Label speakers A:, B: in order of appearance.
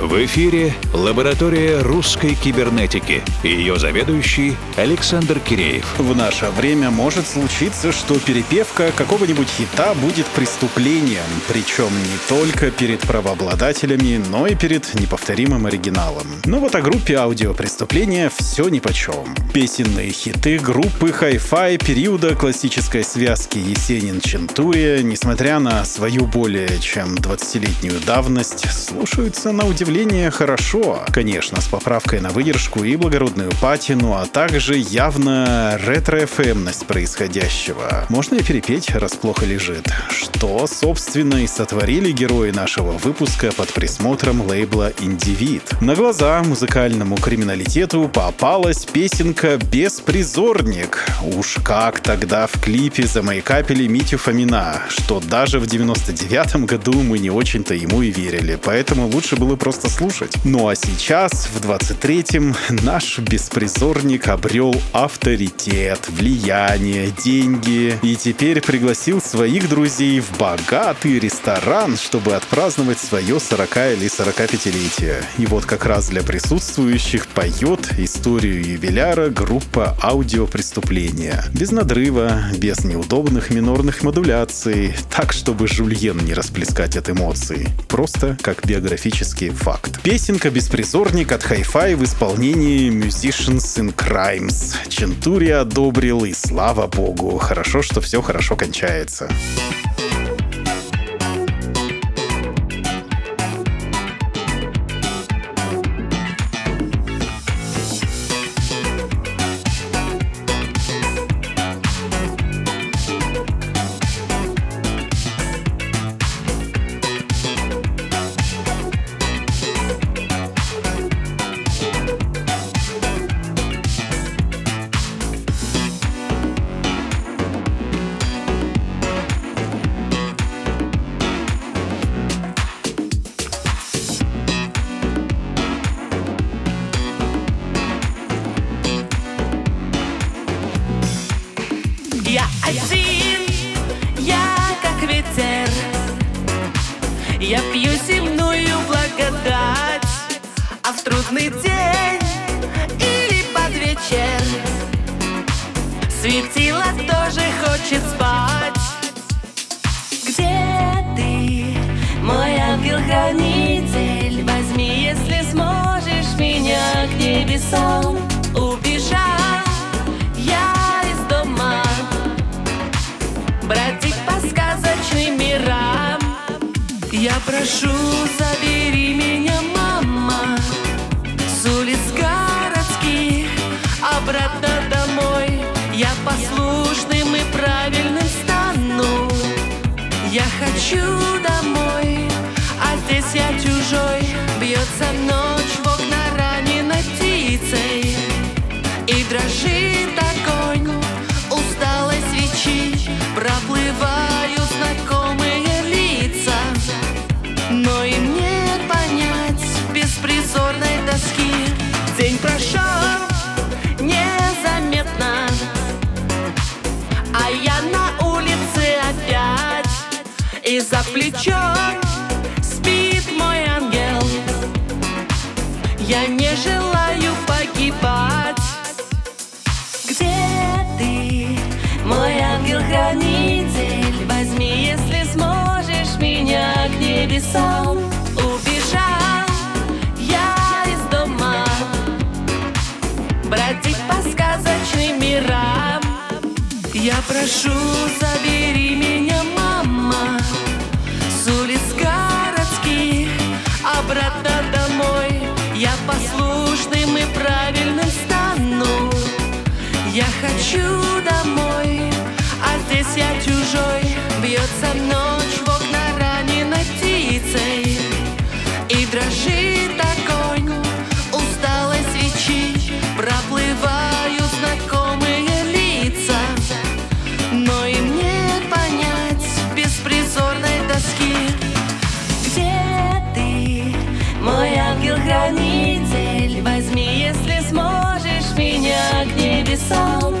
A: В эфире лаборатория русской кибернетики и ее заведующий Александр Киреев.
B: В наше время может случиться, что перепевка какого-нибудь хита будет преступлением, причем не только перед правообладателями, но и перед неповторимым оригиналом. Но вот о группе аудиопреступления все нипочем. Песенные хиты группы Hi-Fi периода классической связки Есенин-Чентурия, несмотря на свою более чем 20-летнюю давность, слушаются на удивление удивление хорошо, конечно, с поправкой на выдержку и благородную патину, а также явно ретро-эфемность происходящего. Можно и перепеть, раз плохо лежит. Что, собственно, и сотворили герои нашего выпуска под присмотром лейбла «Индивид». На глаза музыкальному криминалитету попалась песенка «Беспризорник». Уж как тогда в клипе замайкапили Митю Фомина, что даже в 99 году мы не очень-то ему и верили, поэтому лучше было просто просто слушать. Ну а сейчас, в 23-м, наш беспризорник обрел авторитет, влияние, деньги и теперь пригласил своих друзей в богатый ресторан, чтобы отпраздновать свое 40 или 45-летие. И вот как раз для присутствующих поет историю юбиляра группа «Аудиопреступления». Без надрыва, без неудобных минорных модуляций, так, чтобы жульен не расплескать от эмоций. Просто как биографический факт факт. Песенка «Беспризорник» от Hi-Fi в исполнении Musicians in Crimes. Чентури одобрил, и слава богу, хорошо, что все хорошо кончается.
C: Я пью земную благодать, а в трудный день или под вечер Светило тоже хочет спать. Где ты, мой ангел-хранитель? Возьми, если сможешь меня к небесам. Я прошу, забери меня. Плечом спит мой ангел. Я не желаю погибать. Где ты, мой ангел-хранитель? Возьми, если сможешь меня к небесам Убежал. Я из дома. Бродить по сказочным мирам. Я прошу, забери меня, мама улиц городских Обратно домой. Я послушным и правильным стану. Я хочу домой. А здесь я чужой. Бьется ночь ангел-хранитель Возьми,